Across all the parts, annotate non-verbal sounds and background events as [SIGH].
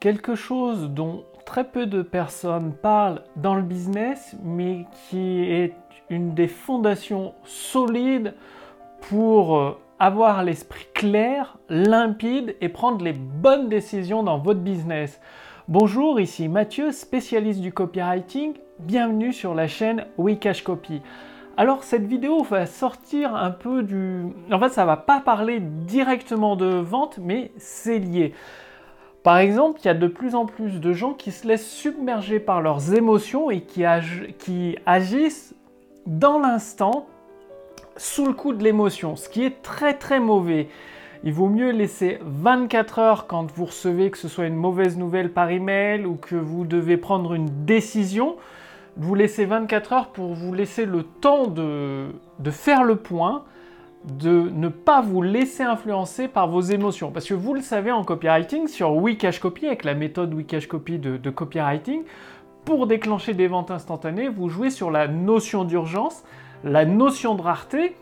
quelque chose dont très peu de personnes parlent dans le business, mais qui est une des fondations solides pour euh, avoir l'esprit clair, limpide et prendre les bonnes décisions dans votre business. Bonjour, ici Mathieu, spécialiste du copywriting. Bienvenue sur la chaîne Wikash Copy. Alors cette vidéo va sortir un peu du... En fait, ça va pas parler directement de vente, mais c'est lié. Par exemple, il y a de plus en plus de gens qui se laissent submerger par leurs émotions et qui, agissent dans l'instant sous le coup de l'émotion, ce qui est très très mauvais. Il vaut mieux laisser 24 heures quand vous recevez que ce soit une mauvaise nouvelle par email ou que vous devez prendre une décision. Vous laissez 24 heures pour vous laisser le temps de faire le point, de ne pas vous laisser influencer par vos émotions. Parce que vous le savez en copywriting, sur Wikash Copy, avec la méthode Wikash Copy de, de copywriting, pour déclencher des ventes instantanées, vous jouez sur la notion d'urgence, la notion de rareté,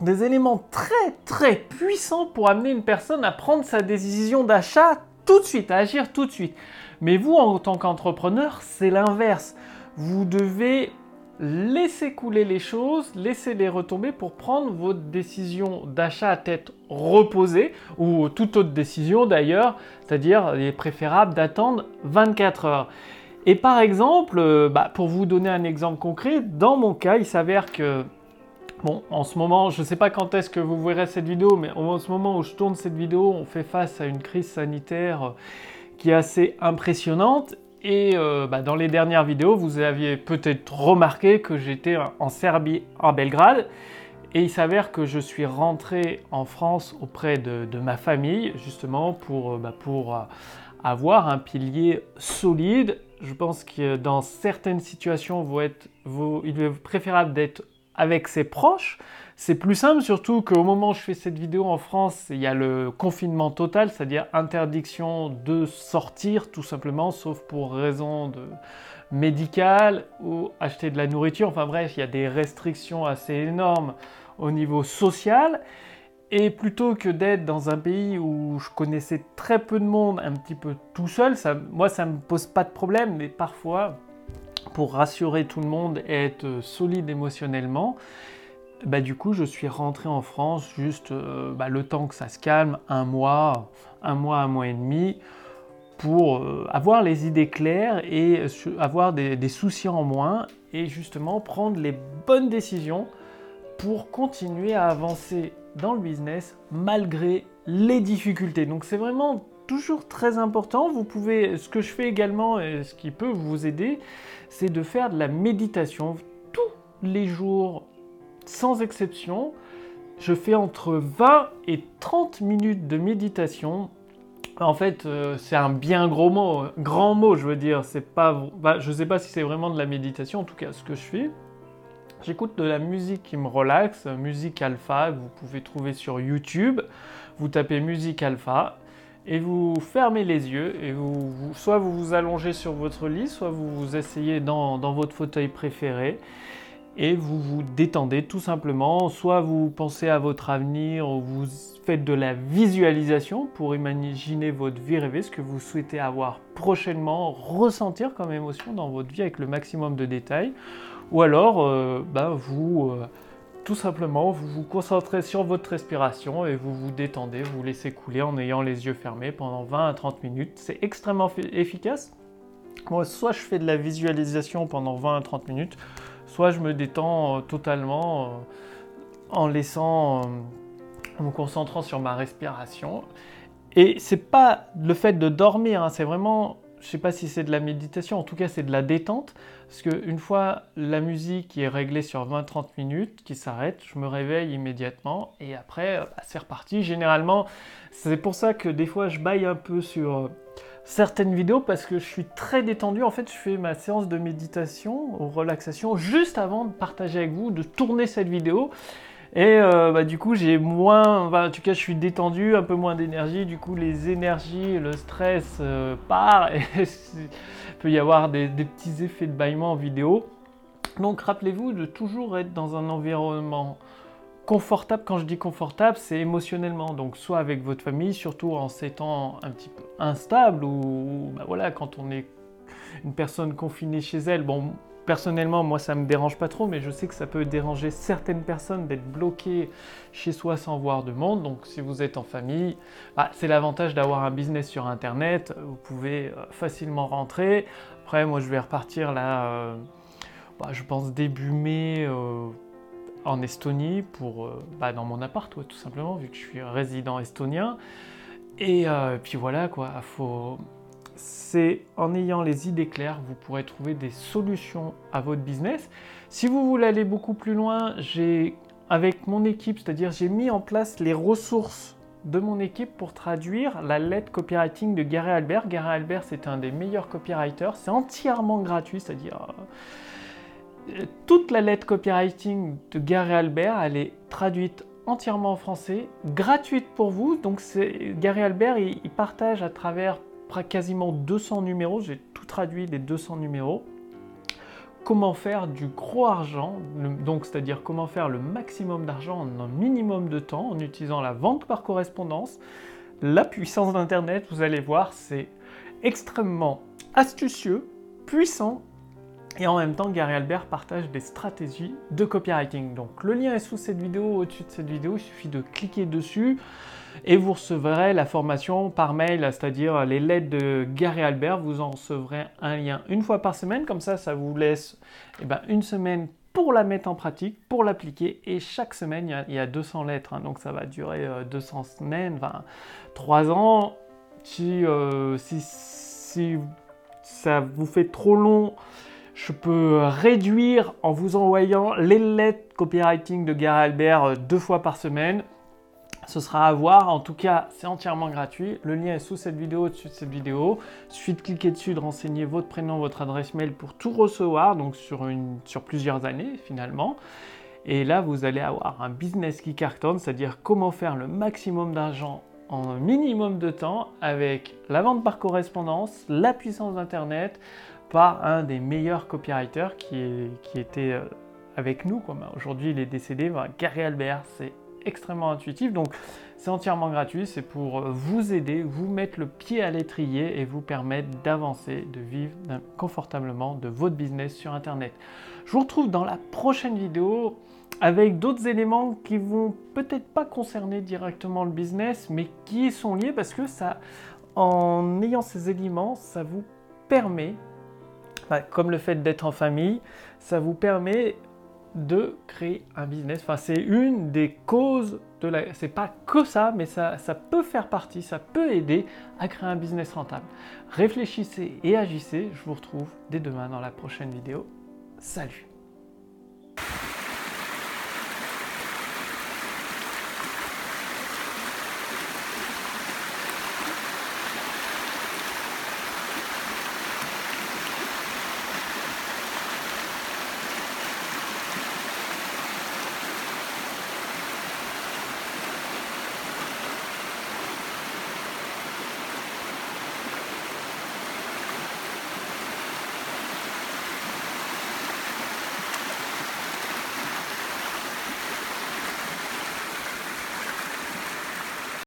des éléments très très puissants pour amener une personne à prendre sa décision d'achat tout de suite, à agir tout de suite. Mais vous, en tant qu'entrepreneur, c'est l'inverse. Vous devez laisser couler les choses, laisser les retomber pour prendre votre décision d'achat à tête reposée, ou toute autre décision d'ailleurs, c'est-à-dire il est préférable d'attendre 24 heures. Et par exemple, euh, bah, pour vous donner un exemple concret, dans mon cas, il s'avère que, bon, en ce moment, je ne sais pas quand est-ce que vous verrez cette vidéo, mais en ce moment où je tourne cette vidéo, on fait face à une crise sanitaire qui est assez impressionnante. Et euh, bah, dans les dernières vidéos, vous aviez peut-être remarqué que j'étais en Serbie, en Belgrade. Et il s'avère que je suis rentré en France auprès de, ma famille, justement, pour, bah, pour avoir un pilier solide je pense que dans certaines situations, il est préférable d'être avec ses proches. C'est plus simple, surtout qu'au moment où je fais cette vidéo en France, il y a le confinement total, c'est-à-dire interdiction de sortir tout simplement, sauf pour raison de médicale ou acheter de la nourriture. Enfin bref, il y a des restrictions assez énormes au niveau social. Et plutôt que d'être dans un pays où je connaissais très peu de monde, un petit peu tout seul, moi ça me pose pas de problème, mais parfois, pour rassurer tout le monde et être solide émotionnellement, bah, du coup je suis rentré en France juste euh, bah, le temps que ça se calme, un mois, un mois, un mois et demi, pour euh, avoir les idées claires et avoir des soucis en moins et justement prendre les bonnes décisions pour continuer à avancer dans le business malgré les difficultés. Donc c'est vraiment toujours très important. Vous pouvez, ce que je fais également et ce qui peut vous aider, c'est de faire de la méditation tous les jours, sans exception. Je fais entre 20 et 30 minutes de méditation. En fait, euh, c'est un bien gros mot, grand mot, je veux dire. C'est pas, bah, je sais pas si c'est vraiment de la méditation. En tout cas, ce que je fais, J'écoute de la musique qui me relaxe, musique alpha, que vous pouvez trouver sur YouTube. Vous tapez musique alpha et vous fermez les yeux et vous, soit vous vous allongez sur votre lit, soit vous vous asseyez dans, dans votre fauteuil préféré et vous vous détendez tout simplement. Soit vous pensez à votre avenir ou vous faites de la visualisation pour imaginer votre vie rêvée, ce que vous souhaitez avoir prochainement, ressentir comme émotion dans votre vie avec le maximum de détails. Ou alors, euh, bah, vous, euh, tout simplement, vous vous concentrez sur votre respiration et vous vous détendez, vous laissez couler en ayant les yeux fermés pendant 20 à 30 minutes. C'est extrêmement efficace. Moi, soit je fais de la visualisation pendant 20 à 30 minutes, soit je me détends euh, totalement en laissant, en me concentrant sur ma respiration. Et c'est pas le fait de dormir, hein, c'est vraiment je sais pas si c'est de la méditation, en tout cas c'est de la détente, parce qu'une fois la musique est réglée sur 20-30 minutes, qui s'arrête, je me réveille immédiatement, et après bah, c'est reparti. Généralement, c'est pour ça que des fois je baille un peu sur euh, certaines vidéos, parce que je suis très détendu. En fait, je fais ma séance de méditation ou relaxation juste avant de partager avec vous, de tourner cette vidéo. Et euh, bah, du coup, j'ai moins, en tout cas, je suis détendu, un peu moins d'énergie. Du coup, les énergies, le stress euh, part et [LAUGHS] il peut y avoir des, petits effets de bâillement en vidéo. Donc, rappelez-vous de toujours être dans un environnement confortable, quand je dis confortable, c'est émotionnellement. Donc soit avec votre famille, surtout en ces temps un petit peu instables, ou bah voilà, quand on est une personne confinée chez elle, bon, personnellement, moi, ça me dérange pas trop, mais je sais que ça peut déranger certaines personnes d'être bloquées chez soi sans voir de monde. Donc, si vous êtes en famille, bah, c'est l'avantage d'avoir un business sur Internet. Vous pouvez euh, facilement rentrer. Après, moi, je vais repartir là, euh, bah, je pense début mai. Euh, en Estonie pour bah, dans mon appart tout simplement vu que je suis résident estonien et puis voilà quoi faut c'est en ayant les idées claires, vous pourrez trouver des solutions à votre business. Si vous voulez aller beaucoup plus loin, j'ai avec mon équipe, c'est-à-dire j'ai mis en place les ressources de mon équipe pour traduire la lettre copywriting de Gary Albert. Gary Albert, c'est un des meilleurs copywriters, c'est entièrement gratuit, c'est-à-dire euh, toute la lettre copywriting de Gary Albert, elle est traduite entièrement en français, gratuite pour vous. Donc Gary Albert, il partage à travers quasiment 200 numéros, j'ai tout traduit les 200 numéros. Comment faire du gros argent, donc c'est-à-dire comment faire le maximum d'argent en un minimum de temps en utilisant la vente par correspondance, la puissance d'Internet, vous allez voir, c'est extrêmement astucieux, puissant et en même temps, Gary Albert partage des stratégies de copywriting. Donc le lien est sous cette vidéo, au-dessus de cette vidéo, il suffit de cliquer dessus et vous recevrez la formation par mail, c'est-à-dire les lettres de Gary Albert. Vous en recevrez un lien une fois par semaine, comme ça, ça vous laisse eh ben, une semaine pour la mettre en pratique, pour l'appliquer. Et chaque semaine, il y a, 200 lettres, hein. donc ça va durer 200 euh, semaines, enfin 3 ans. Euh, si ça vous fait trop long, je peux réduire en vous envoyant les lettres copywriting de Gary Albert euh, deux fois par semaine. Ce sera à voir. En tout cas, c'est entièrement gratuit. Le lien est sous cette vidéo, au-dessus de cette vidéo. Suffit de cliquer dessus, de renseigner votre prénom, votre adresse mail pour tout recevoir, donc sur, sur plusieurs années finalement. Et là, vous allez avoir un business qui cartonne, c'est-à-dire comment faire le maximum d'argent en un minimum de temps avec la vente par correspondance, la puissance d'Internet, par un des meilleurs copywriters qui, était euh, avec nous. Aujourd'hui, il est décédé, Gary Albert, c'est extrêmement intuitif. Donc, c'est entièrement gratuit. C'est pour euh, vous aider, vous mettre le pied à l'étrier et vous permettre d'avancer, de vivre confortablement de votre business sur Internet. Je vous retrouve dans la prochaine vidéo avec d'autres éléments qui vont peut-être pas concerner directement le business, mais qui sont liés parce que ça, en ayant ces éléments, ça vous permet comme le fait d'être en famille, ça vous permet de créer un business. Enfin, c'est une des causes de la. C'est pas que ça, mais ça, ça peut faire partie, ça peut aider à créer un business rentable. Réfléchissez et agissez. Je vous retrouve dès demain dans la prochaine vidéo. Salut